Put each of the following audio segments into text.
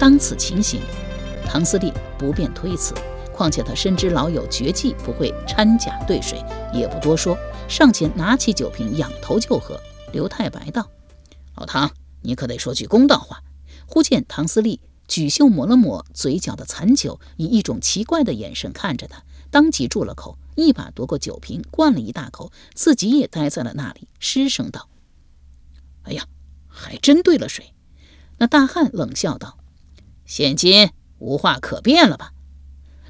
当此情形，唐司令不便推辞。况且他深知老友绝技不会掺假兑水，也不多说，上前拿起酒瓶，仰头就喝。刘太白道：“老唐，你可得说句公道话。”忽见唐司令举袖抹了抹嘴角的残酒，以一种奇怪的眼神看着他，当即住了口，一把夺过酒瓶，灌了一大口，自己也呆在了那里，失声道：“哎呀，还真兑了水。”那大汉冷笑道。现今无话可辩了吧？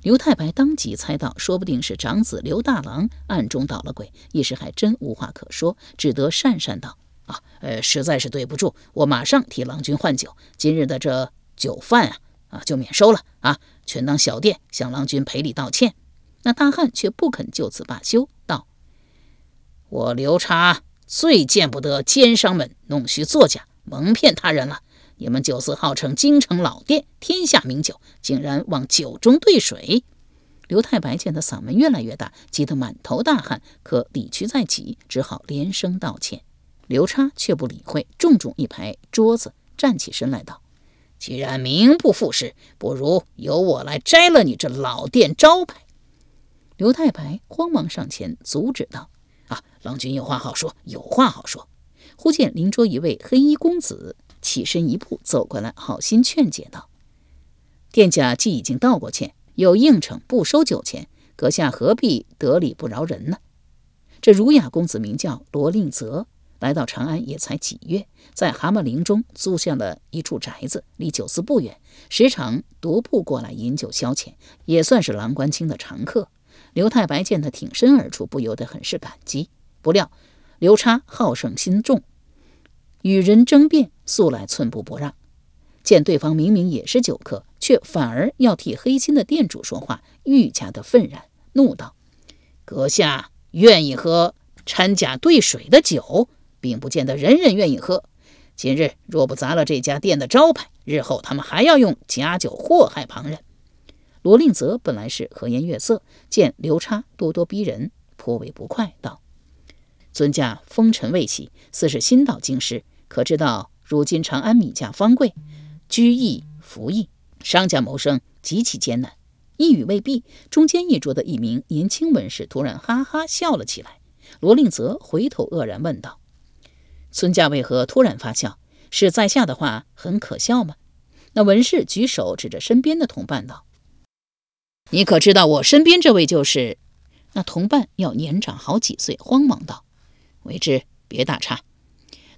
刘太白当即猜到，说不定是长子刘大郎暗中捣了鬼，一时还真无话可说，只得讪讪道：“啊，呃，实在是对不住，我马上替郎君换酒。今日的这酒饭啊，啊，就免收了啊，全当小店向郎君赔礼道歉。”那大汉却不肯就此罢休，道：“我刘叉最见不得奸商们弄虚作假，蒙骗他人了。”你们酒肆号称京城老店，天下名酒，竟然往酒中兑水！刘太白见他嗓门越来越大，急得满头大汗，可理屈在即，只好连声道歉。刘叉却不理会，重重一拍桌子，站起身来道：“既然名不副实，不如由我来摘了你这老店招牌。”刘太白慌忙上前阻止道：“啊，郎君有话好说，有话好说。”忽见邻桌一位黑衣公子。起身一步走过来，好心劝解道：“店家既已经道过歉，又应承不收酒钱，阁下何必得理不饶人呢？”这儒雅公子名叫罗令泽，来到长安也才几月，在蛤蟆陵中租下了一处宅子，离酒肆不远，时常独步过来饮酒消遣，也算是郎官清的常客。刘太白见他挺身而出，不由得很是感激。不料刘叉好胜心重。与人争辩，素来寸步不让。见对方明明也是酒客，却反而要替黑心的店主说话，愈加的愤然，怒道：“阁下愿意喝掺假兑水的酒，并不见得人人愿意喝。今日若不砸了这家店的招牌，日后他们还要用假酒祸害旁人。”罗令泽本来是和颜悦色，见刘叉咄咄逼人，颇为不快，道：“尊驾风尘未洗，似是新到京师。”可知道，如今长安米价方贵，居易服役，商家谋生极其艰难。一语未毕，中间一桌的一名年轻文士突然哈哈笑了起来。罗令泽回头愕然问道：“孙家为何突然发笑？是在下的话很可笑吗？”那文士举手指着身边的同伴道：“你可知道我身边这位就是？”那同伴要年长好几岁，慌忙道：“为之，别打岔。”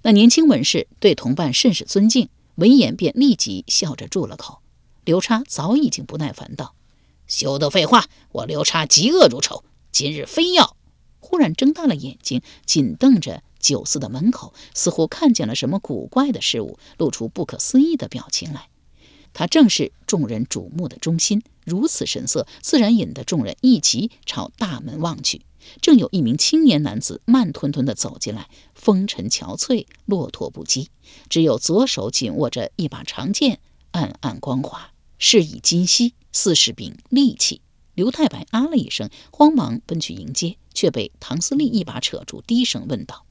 那年轻文士对同伴甚是尊敬，闻言便立即笑着住了口。刘叉早已经不耐烦道：“休得废话！我刘叉嫉恶如仇，今日非要……”忽然睁大了眼睛，紧瞪着酒肆的门口，似乎看见了什么古怪的事物，露出不可思议的表情来。他正是众人瞩目的中心，如此神色，自然引得众人一齐朝大门望去。正有一名青年男子慢吞吞地走进来，风尘憔悴，落拓不羁，只有左手紧握着一把长剑，暗暗光滑，是以金锡，似是柄利器。刘太白啊了一声，慌忙奔去迎接，却被唐司令一把扯住，低声问道：“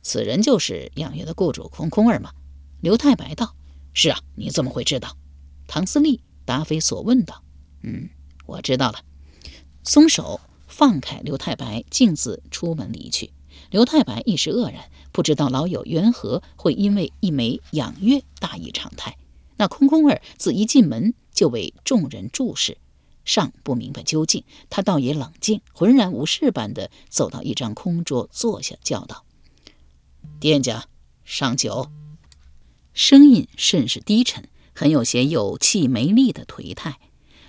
此人就是养月的雇主空空儿吗？”刘太白道：“是啊，你怎么会知道？”唐司令答非所问道：“嗯，我知道了。”松手。放开刘太白，径自出门离去。刘太白一时愕然，不知道老友缘何会因为一枚养月大异常态。那空空儿自一进门就为众人注视，尚不明白究竟，他倒也冷静，浑然无事般的走到一张空桌坐下，叫道：“店家，上酒。”声音甚是低沉，很有些有气没力的颓态。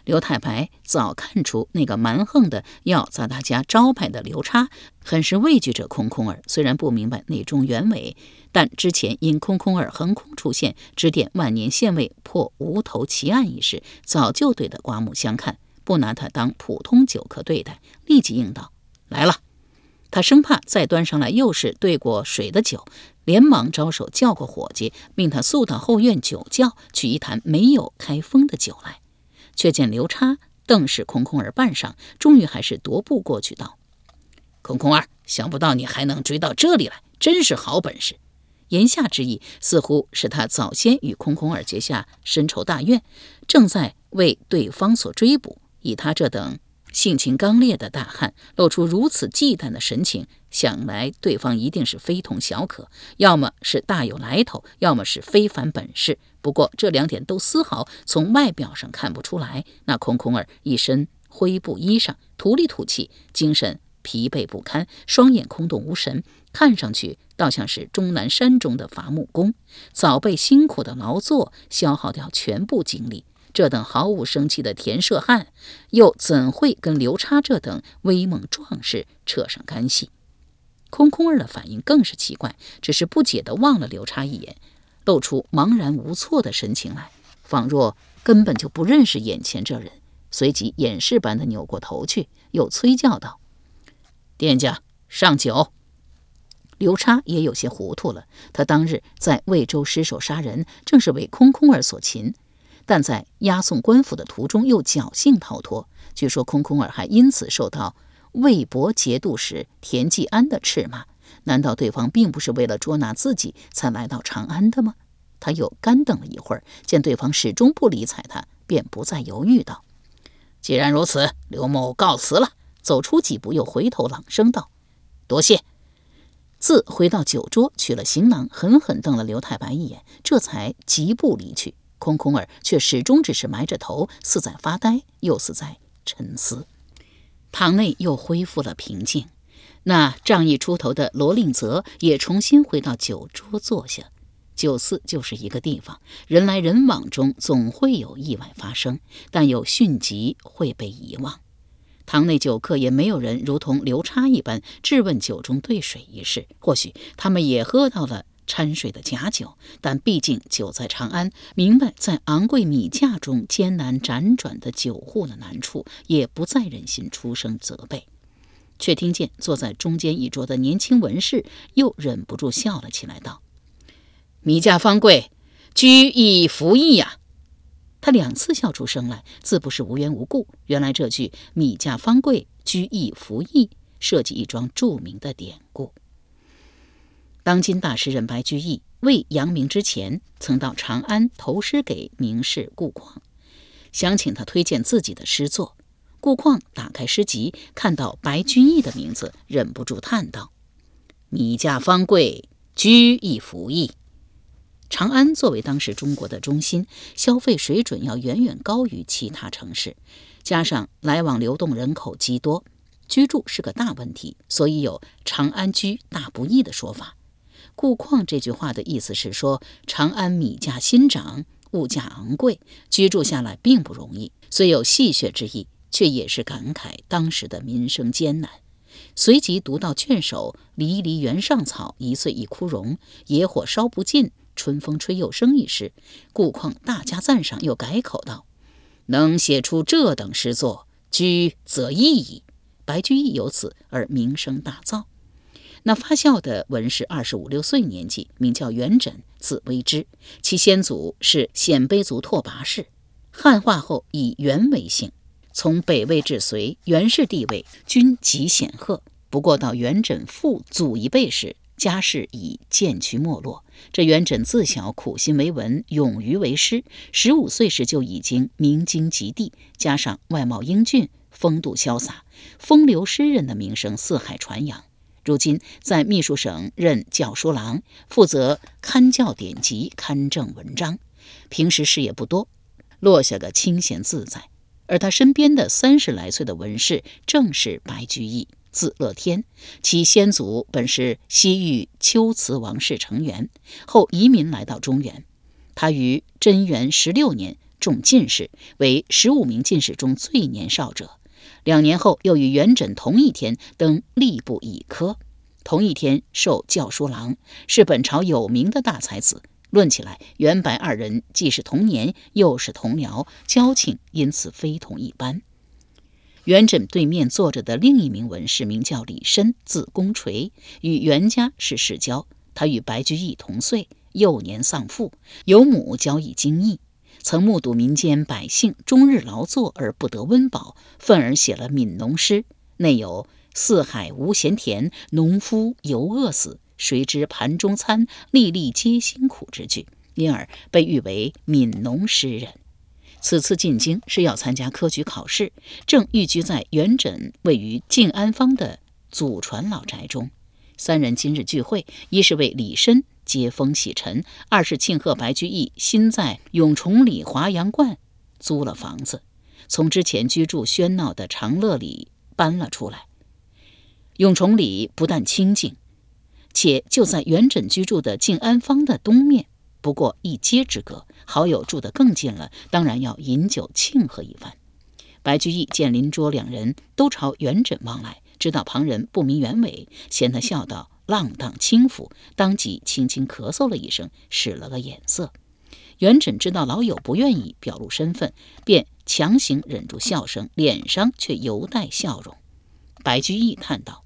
刘太白早看出那个蛮横的要砸他家招牌的刘叉，很是畏惧这空空儿。虽然不明白内中原委，但之前因空空儿横空出现指点万年县尉破无头奇案一事，早就对他刮目相看，不拿他当普通酒客对待，立即应道：“来了。”他生怕再端上来又是兑过水的酒，连忙招手叫过伙计，命他速到后院酒窖取一坛没有开封的酒来。却见刘叉瞪视空空儿半晌，终于还是踱步过去道：“空空儿，想不到你还能追到这里来，真是好本事。”言下之意，似乎是他早先与空空儿结下深仇大怨，正在为对方所追捕。以他这等性情刚烈的大汉，露出如此忌惮的神情，想来对方一定是非同小可，要么是大有来头，要么是非凡本事。不过这两点都丝毫从外表上看不出来。那空空儿一身灰布衣裳，土里土气，精神疲惫不堪，双眼空洞无神，看上去倒像是终南山中的伐木工，早被辛苦的劳作消耗掉全部精力。这等毫无生气的田舍汉，又怎会跟刘叉这等威猛壮士扯上干系？空空儿的反应更是奇怪，只是不解地望了刘叉一眼。露出茫然无措的神情来，仿若根本就不认识眼前这人。随即掩饰般的扭过头去，又催叫道：“店家，上酒。”刘叉也有些糊涂了。他当日在魏州失手杀人，正是为空空儿所擒，但在押送官府的途中又侥幸逃脱。据说空空儿还因此受到魏博节度使田季安的斥骂。难道对方并不是为了捉拿自己才来到长安的吗？他又干等了一会儿，见对方始终不理睬他，便不再犹豫道：“既然如此，刘某告辞了。”走出几步，又回头朗声道：“多谢。”自回到酒桌，取了行囊，狠狠瞪了刘太白一眼，这才疾步离去。空空儿却始终只是埋着头，似在发呆，又似在沉思。堂内又恢复了平静。那仗义出头的罗令泽也重新回到酒桌坐下。酒肆就是一个地方，人来人往中总会有意外发生，但有迅疾会被遗忘。堂内酒客也没有人如同刘叉一般质问酒中兑水一事。或许他们也喝到了掺水的假酒，但毕竟酒在长安，明白在昂贵米价中艰难辗转的酒户的难处，也不再忍心出声责备。却听见坐在中间一桌的年轻文士又忍不住笑了起来，道：“米价方贵，居易服役呀！”他两次笑出声来，自不是无缘无故。原来这句“米价方贵，居易服役”涉及一桩著名的典故。当今大诗人白居易未扬名之前，曾到长安投诗给名士顾况，想请他推荐自己的诗作。顾况打开诗集，看到白居易的名字，忍不住叹道：“米价方贵，居易服役。”长安作为当时中国的中心，消费水准要远远高于其他城市，加上来往流动人口极多，居住是个大问题，所以有“长安居大不易”的说法。顾况这句话的意思是说，长安米价新涨，物价昂贵，居住下来并不容易，虽有戏谑之意。却也是感慨当时的民生艰难。随即读到卷首“离离原上草，一岁一枯荣，野火烧不尽，春风吹又生”一诗，顾况大加赞赏，又改口道：“能写出这等诗作，居则易矣。”白居易由此而名声大噪。那发笑的文士二十五六岁年纪，名叫元稹，字微之，其先祖是鲜卑族拓跋氏，汉化后以元为姓。从北魏至隋，元氏地位均极显赫。不过到元稹父祖一辈时，家世已渐趋没落。这元稹自小苦心为文，勇于为师，十五岁时就已经名经极地，加上外貌英俊、风度潇洒，风流诗人的名声四海传扬。如今在秘书省任校书郎，负责刊校典籍、刊正文章。平时事业不多，落下个清闲自在。而他身边的三十来岁的文士，正是白居易，字乐天，其先祖本是西域龟兹王室成员，后移民来到中原。他于贞元十六年中进士，为十五名进士中最年少者。两年后，又与元稹同一天登吏部乙科，同一天授校书郎，是本朝有名的大才子。论起来，元白二人既是同年，又是同僚，交情因此非同一般。元稹对面坐着的另一名文士名叫李绅，字公垂，与袁家是世交。他与白居易同岁，幼年丧父，有母交以精义，曾目睹民间百姓终日劳作而不得温饱，愤而写了《悯农诗》，内有“四海无闲田，农夫犹饿死”。谁知盘中餐，粒粒皆辛苦之句，因而被誉为悯农诗人。此次进京是要参加科举考试，正寓居在元稹位于静安坊的祖传老宅中。三人今日聚会，一是为李绅接风洗尘，二是庆贺白居易新在永崇里华阳观租了房子，从之前居住喧闹的长乐里搬了出来。永崇里不但清静。且就在元稹居住的静安坊的东面，不过一街之隔。好友住得更近了，当然要饮酒庆贺一番。白居易见邻桌两人都朝元稹望来，知道旁人不明原委，嫌他笑道：“浪荡轻浮。”当即轻轻咳嗽了一声，使了个眼色。元稹知道老友不愿意表露身份，便强行忍住笑声，脸上却犹带笑容。白居易叹道。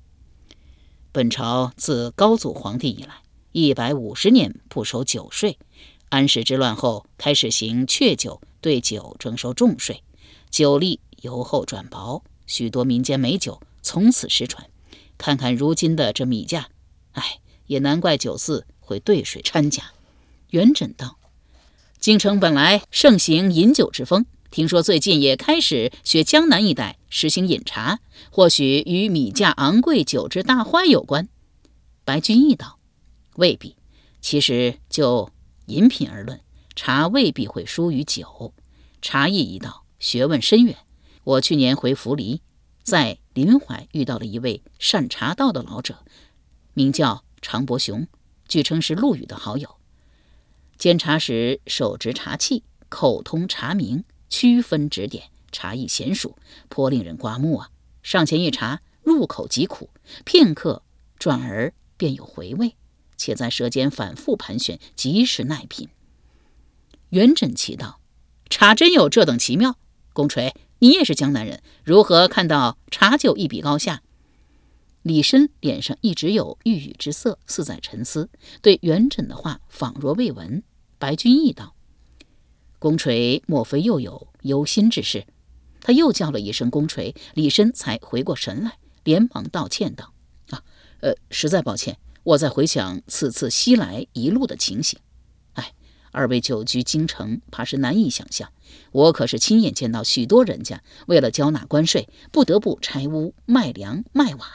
本朝自高祖皇帝以来，一百五十年不收酒税。安史之乱后，开始行确酒，对酒征收重税，酒力由厚转薄，许多民间美酒从此失传。看看如今的这米价，哎，也难怪酒肆会兑水掺假。元稹道：“京城本来盛行饮酒之风。”听说最近也开始学江南一带实行饮茶，或许与米价昂贵、酒之大坏有关。白居易道：“未必。其实就饮品而论，茶未必会输于酒。茶艺一道，学问深远。我去年回扶黎，在临淮遇到了一位善茶道的老者，名叫常伯雄，据称是陆羽的好友。煎茶时手执茶器，口通茶名。”区分指点，茶艺娴熟，颇令人刮目啊！上前一茶，入口即苦，片刻转而便有回味，且在舌尖反复盘旋，极是耐品。元稹奇道：“茶真有这等奇妙？公锤，你也是江南人，如何看到茶酒一比高下？”李绅脸上一直有郁郁之色，似在沉思，对元稹的话仿若未闻。白居易道。公锤莫非又有忧心之事？他又叫了一声“公锤”，李绅才回过神来，连忙道歉道：“啊，呃，实在抱歉，我在回想此次西来一路的情形。哎，二位久居京城，怕是难以想象。我可是亲眼见到许多人家为了交纳关税，不得不拆屋卖粮卖瓦，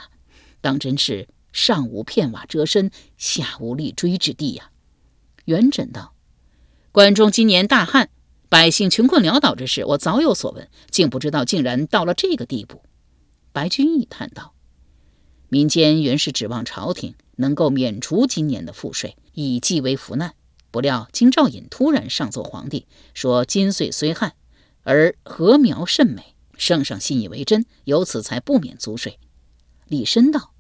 当真是上无片瓦遮身，下无立锥之地呀。”元稹道：“关中今年大旱。”百姓穷困潦倒之事，我早有所闻，竟不知道竟然到了这个地步。白居易叹道：“民间原是指望朝廷能够免除今年的赋税，以济为福难。不料京兆尹突然上奏皇帝，说金岁虽旱，而禾苗甚美，圣上信以为真，由此才不免租税。”李绅道：“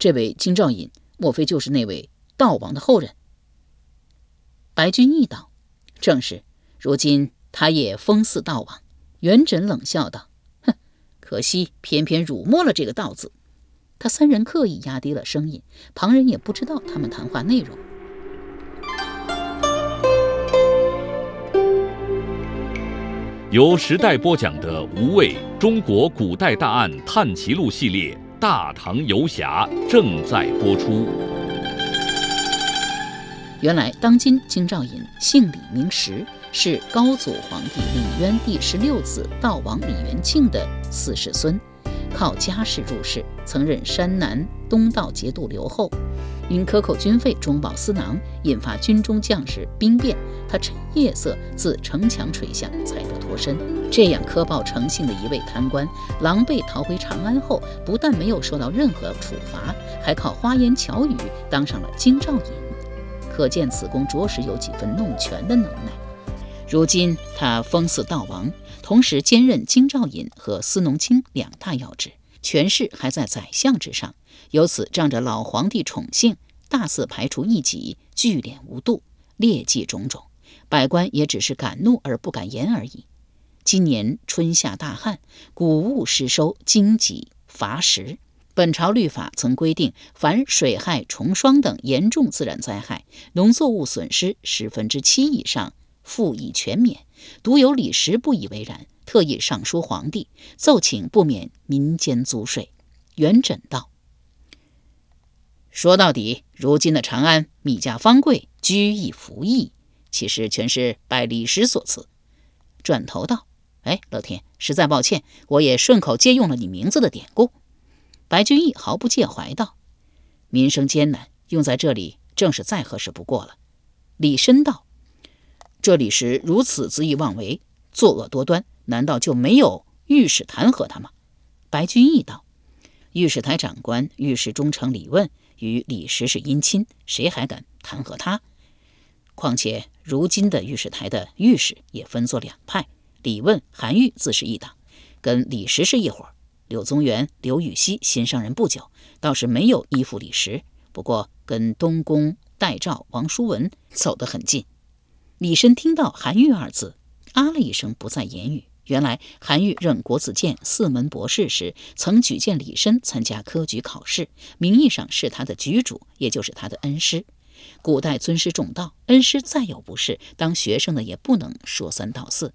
这位京兆尹，莫非就是那位道王的后人？”白居易道：“正是。”如今他也封祀道王，元稹冷笑道：“哼，可惜偏偏辱没了这个道字。”他三人刻意压低了声音，旁人也不知道他们谈话内容。由时代播讲的《无畏中国古代大案探奇录》系列《大唐游侠》正在播出。原来，当今京兆尹姓李名实。是高祖皇帝李渊第十六子道王李元庆的四世孙，靠家世入仕，曾任山南东道节度留后。因克扣军费、中饱私囊，引发军中将士兵变，他趁夜色自城墙垂下，才得脱身。这样苛暴成性的一位贪官，狼狈逃回长安后，不但没有受到任何处罚，还靠花言巧语当上了京兆尹。可见此公着实有几分弄权的能耐。如今他封祀道王，同时兼任京兆尹和司农卿两大要职，权势还在宰相之上。由此仗着老皇帝宠幸，大肆排除异己，聚敛无度，劣迹种种，百官也只是敢怒而不敢言而已。今年春夏大旱，谷物失收，荆棘乏食。本朝律法曾规定，凡水害、虫霜等严重自然灾害，农作物损失十分之七以上，赋以全免。独有李时不以为然，特意上书皇帝，奏请不免民间租税。元稹道。说到底，如今的长安米价方贵，居易服役，其实全是拜李时所赐。转头道：“哎，乐天，实在抱歉，我也顺口借用了你名字的典故。”白居易毫不介怀道：“民生艰难，用在这里正是再合适不过了。”李深道：“这李时如此恣意妄为，作恶多端，难道就没有御史弹劾他吗？”白居易道：“御史台长官、御史中丞李问。”与李时是姻亲，谁还敢弹劾他？况且如今的御史台的御史也分作两派，李问、韩愈自是一党，跟李时是一伙。柳宗元、刘禹锡新上任不久，倒是没有依附李时，不过跟东宫戴照、王叔文走得很近。李绅听到韩愈二字，啊了一声，不再言语。原来韩愈任国子监四门博士时，曾举荐李绅参加科举考试，名义上是他的举主，也就是他的恩师。古代尊师重道，恩师再有不是，当学生的也不能说三道四。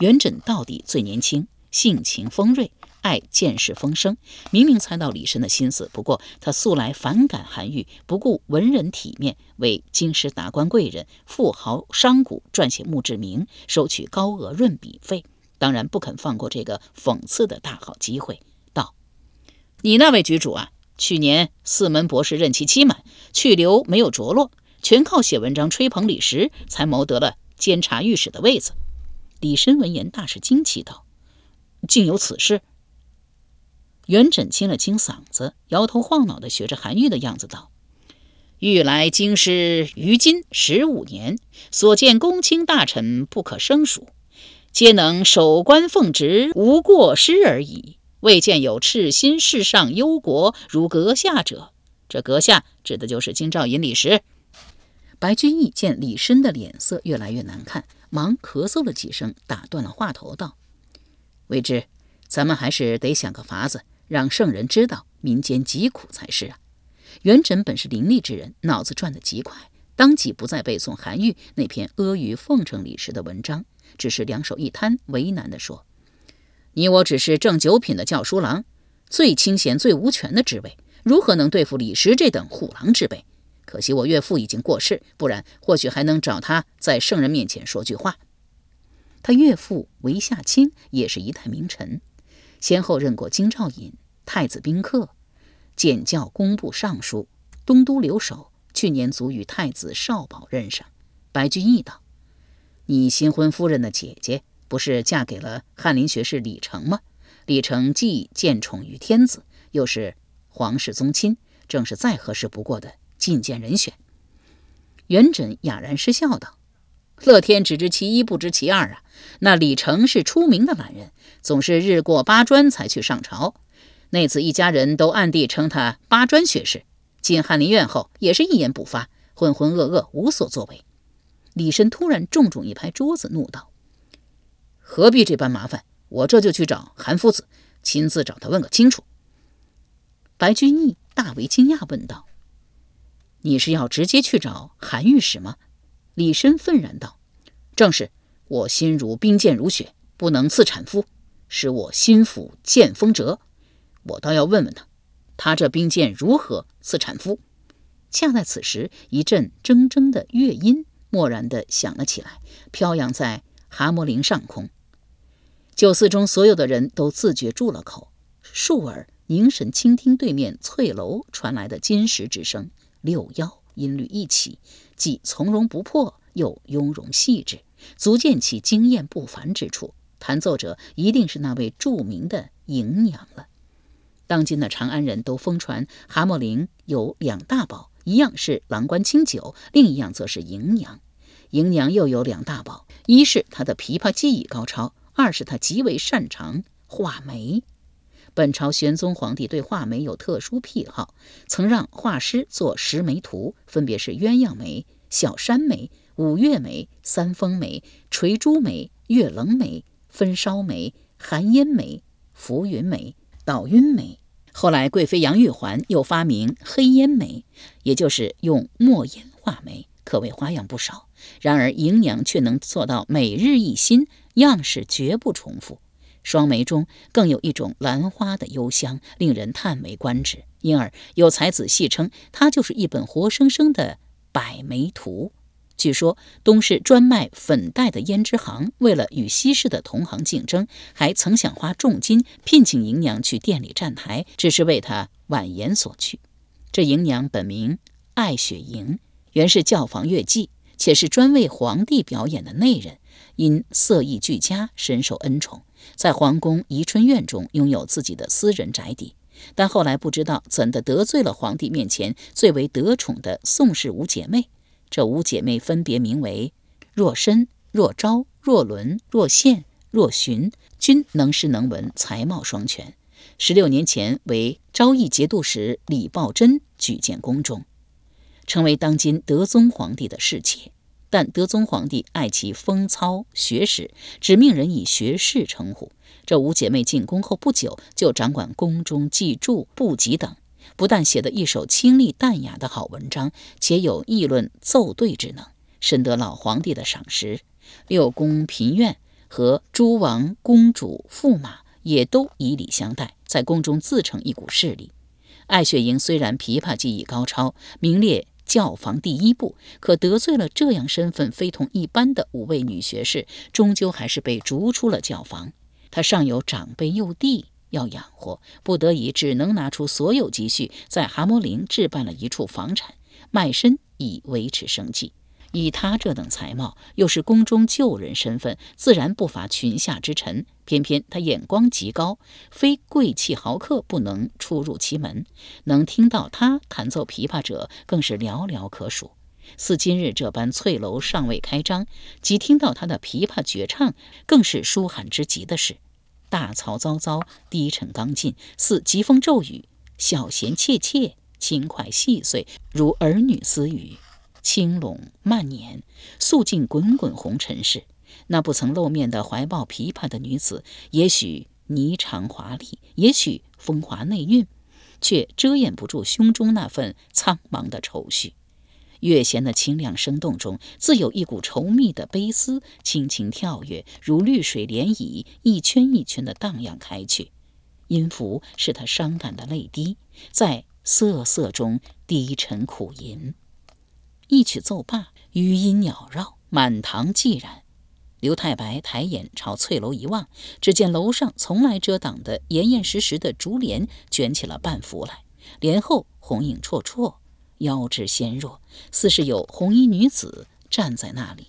元稹到底最年轻，性情锋锐，爱见识风声，明明猜到李绅的心思。不过他素来反感韩愈，不顾文人体面，为京师达官贵人、富豪商贾撰写墓志铭，收取高额润笔费。当然不肯放过这个讽刺的大好机会，道：“你那位局主啊，去年四门博士任期期满，去留没有着落，全靠写文章吹捧李时，才谋得了监察御史的位子。”李绅闻言大是惊奇，道：“竟有此事？”元稹清了清嗓子，摇头晃脑的学着韩愈的样子道：“欲来京师于今十五年，所见公卿大臣不可胜数。”皆能守官奉职，无过失而已。未见有赤心事上忧国如阁下者。这阁下指的就是京兆尹李时。白居易见李绅的脸色越来越难看，忙咳嗽了几声，打断了话头，道：“未知，咱们还是得想个法子，让圣人知道民间疾苦才是啊。”元稹本是伶俐之人，脑子转得极快，当即不再背诵韩愈那篇阿谀奉承李时的文章。只是两手一摊，为难地说：“你我只是正九品的教书郎，最清闲、最无权的职位，如何能对付李时这等虎狼之辈？可惜我岳父已经过世，不然或许还能找他在圣人面前说句话。”他岳父韦夏卿也是一代名臣，先后任过京兆尹、太子宾客、检校工部尚书、东都留守，去年卒于太子少保任上。白居易道。你新婚夫人的姐姐不是嫁给了翰林学士李成吗？李成既见宠于天子，又是皇室宗亲，正是再合适不过的觐见人选。元稹哑然失笑道：“乐天只知其一，不知其二啊！那李成是出名的懒人，总是日过八专才去上朝。那次一家人都暗地称他八专学士，进翰林院后也是一言不发，浑浑噩噩，无所作为。”李深突然重重一拍桌子，怒道：“何必这般麻烦？我这就去找韩夫子，亲自找他问个清楚。”白居易大为惊讶，问道：“你是要直接去找韩御史吗？”李深愤然道：“正是，我心如冰剑如雪，不能刺产夫，使我心腹见风折。我倒要问问他，他这冰剑如何刺产夫？”恰在此时，一阵铮铮的乐音。蓦然地响了起来，飘扬在蛤蟆陵上空。酒肆中所有的人都自觉住了口，竖耳凝神倾听对面翠楼传来的金石之声，六幺，音律一起，既从容不迫，又雍容细致，足见其经验不凡之处。弹奏者一定是那位著名的迎娘了。当今的长安人都疯传蛤蟆陵有两大宝，一样是郎官清酒，另一样则是迎娘。迎娘又有两大宝，一是她的琵琶技艺高超，二是她极为擅长画眉。本朝玄宗皇帝对画眉有特殊癖好，曾让画师做十眉图，分别是鸳鸯眉、小山眉、五月眉、三峰眉、垂珠眉、月棱眉、分烧眉、寒烟眉、浮云眉。倒晕眉，后来贵妃杨玉环又发明黑烟眉，也就是用墨烟画眉，可谓花样不少。然而迎娘却能做到每日一新，样式绝不重复。双眉中更有一种兰花的幽香，令人叹为观止。因而有才子戏称，它就是一本活生生的百眉图。据说东市专卖粉黛的胭脂行，为了与西市的同行竞争，还曾想花重金聘请迎娘去店里站台，只是为她婉言所拒。这迎娘本名艾雪莹，原是教坊乐伎，且是专为皇帝表演的内人，因色艺俱佳，深受恩宠，在皇宫宜春院中拥有自己的私人宅邸。但后来不知道怎的得罪了皇帝面前最为得宠的宋氏五姐妹。这五姐妹分别名为若申、若昭、若伦、若宪、若寻，均能诗能文，才貌双全。十六年前为昭义节度使李抱真举荐宫中，成为当今德宗皇帝的侍妾。但德宗皇帝爱其风操学识，只命人以学士称呼。这五姐妹进宫后不久，就掌管宫中记注、布籍等。不但写得一手清丽淡雅的好文章，且有议论奏对之能，深得老皇帝的赏识。六宫嫔院和诸王公主驸马也都以礼相待，在宫中自成一股势力。艾雪莹虽然琵琶技艺高超，名列教坊第一部，可得罪了这样身份非同一般的五位女学士，终究还是被逐出了教坊。她上有长辈幼弟。要养活，不得已只能拿出所有积蓄，在蛤蟆陵置办了一处房产，卖身以维持生计。以他这等才貌，又是宫中旧人身份，自然不乏群下之臣。偏偏他眼光极高，非贵气豪客不能出入其门。能听到他弹奏琵琶者，更是寥寥可数。似今日这般翠楼尚未开张，即听到他的琵琶绝唱，更是舒罕之极的事。大嘈嘈嘈，低沉刚劲，似疾风骤雨；小弦切切，轻快细碎，如儿女私语。轻拢慢捻，诉尽滚滚红尘事。那不曾露面的怀抱琵琶的女子，也许霓裳华丽，也许风华内蕴，却遮掩不住胸中那份苍茫的愁绪。月弦的清亮生动中，自有一股稠密的悲思，轻轻跳跃，如绿水涟漪，一圈一圈的荡漾开去。音符是他伤感的泪滴，在瑟瑟中低沉苦吟。一曲奏罢，余音袅绕，满堂寂然。刘太白抬眼朝翠楼一望，只见楼上从来遮挡的严严实实的竹帘卷起了半幅来，帘后红影绰绰。腰肢纤弱，似是有红衣女子站在那里。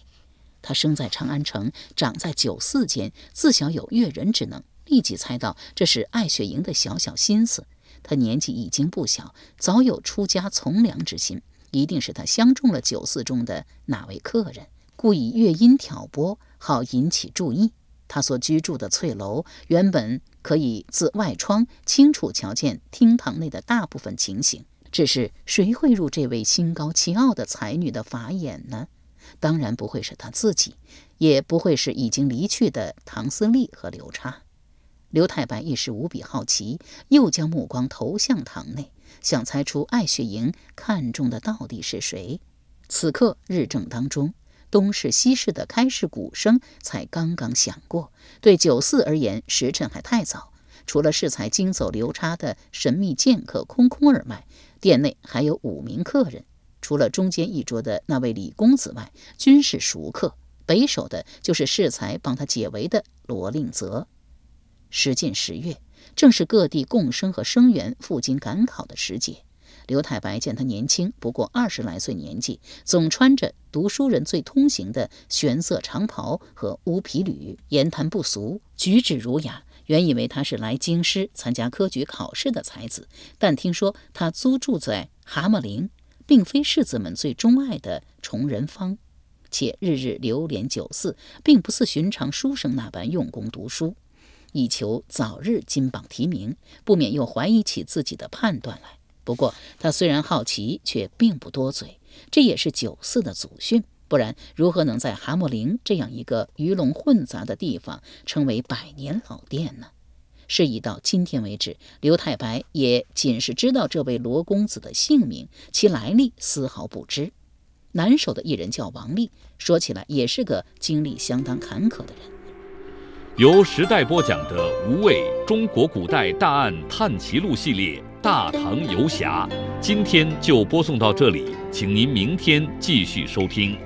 她生在长安城，长在酒肆间，自小有阅人之能，立即猜到这是艾雪莹的小小心思。她年纪已经不小，早有出家从良之心，一定是她相中了酒肆中的哪位客人，故以乐音挑拨，好引起注意。她所居住的翠楼，原本可以自外窗清楚瞧见厅堂内的大部分情形。只是谁会入这位心高气傲的才女的法眼呢？当然不会是她自己，也不会是已经离去的唐思利和刘叉。刘太白一时无比好奇，又将目光投向堂内，想猜出艾雪莹看中的到底是谁。此刻日正当中，东市西市的开市鼓声才刚刚响过，对酒肆而言，时辰还太早。除了适才惊走刘叉的神秘剑客空空而外。店内还有五名客人，除了中间一桌的那位李公子外，均是熟客。北首的就是适才帮他解围的罗令泽。时近十月，正是各地贡生和生源赴京赶考的时节。刘太白见他年轻，不过二十来岁年纪，总穿着读书人最通行的玄色长袍和乌皮履，言谈不俗，举止儒雅。原以为他是来京师参加科举考试的才子，但听说他租住在蛤蟆陵，并非世子们最钟爱的崇仁坊，且日日流连酒肆，并不似寻常书生那般用功读书，以求早日金榜题名，不免又怀疑起自己的判断来。不过他虽然好奇，却并不多嘴，这也是酒肆的祖训。不然，如何能在蛤蟆陵这样一个鱼龙混杂的地方称为百年老店呢？是以到今天为止，刘太白也仅是知道这位罗公子的姓名，其来历丝毫不知。南首的一人叫王立，说起来也是个经历相当坎坷的人。由时代播讲的《无畏中国古代大案探奇录》系列《大唐游侠》，今天就播送到这里，请您明天继续收听。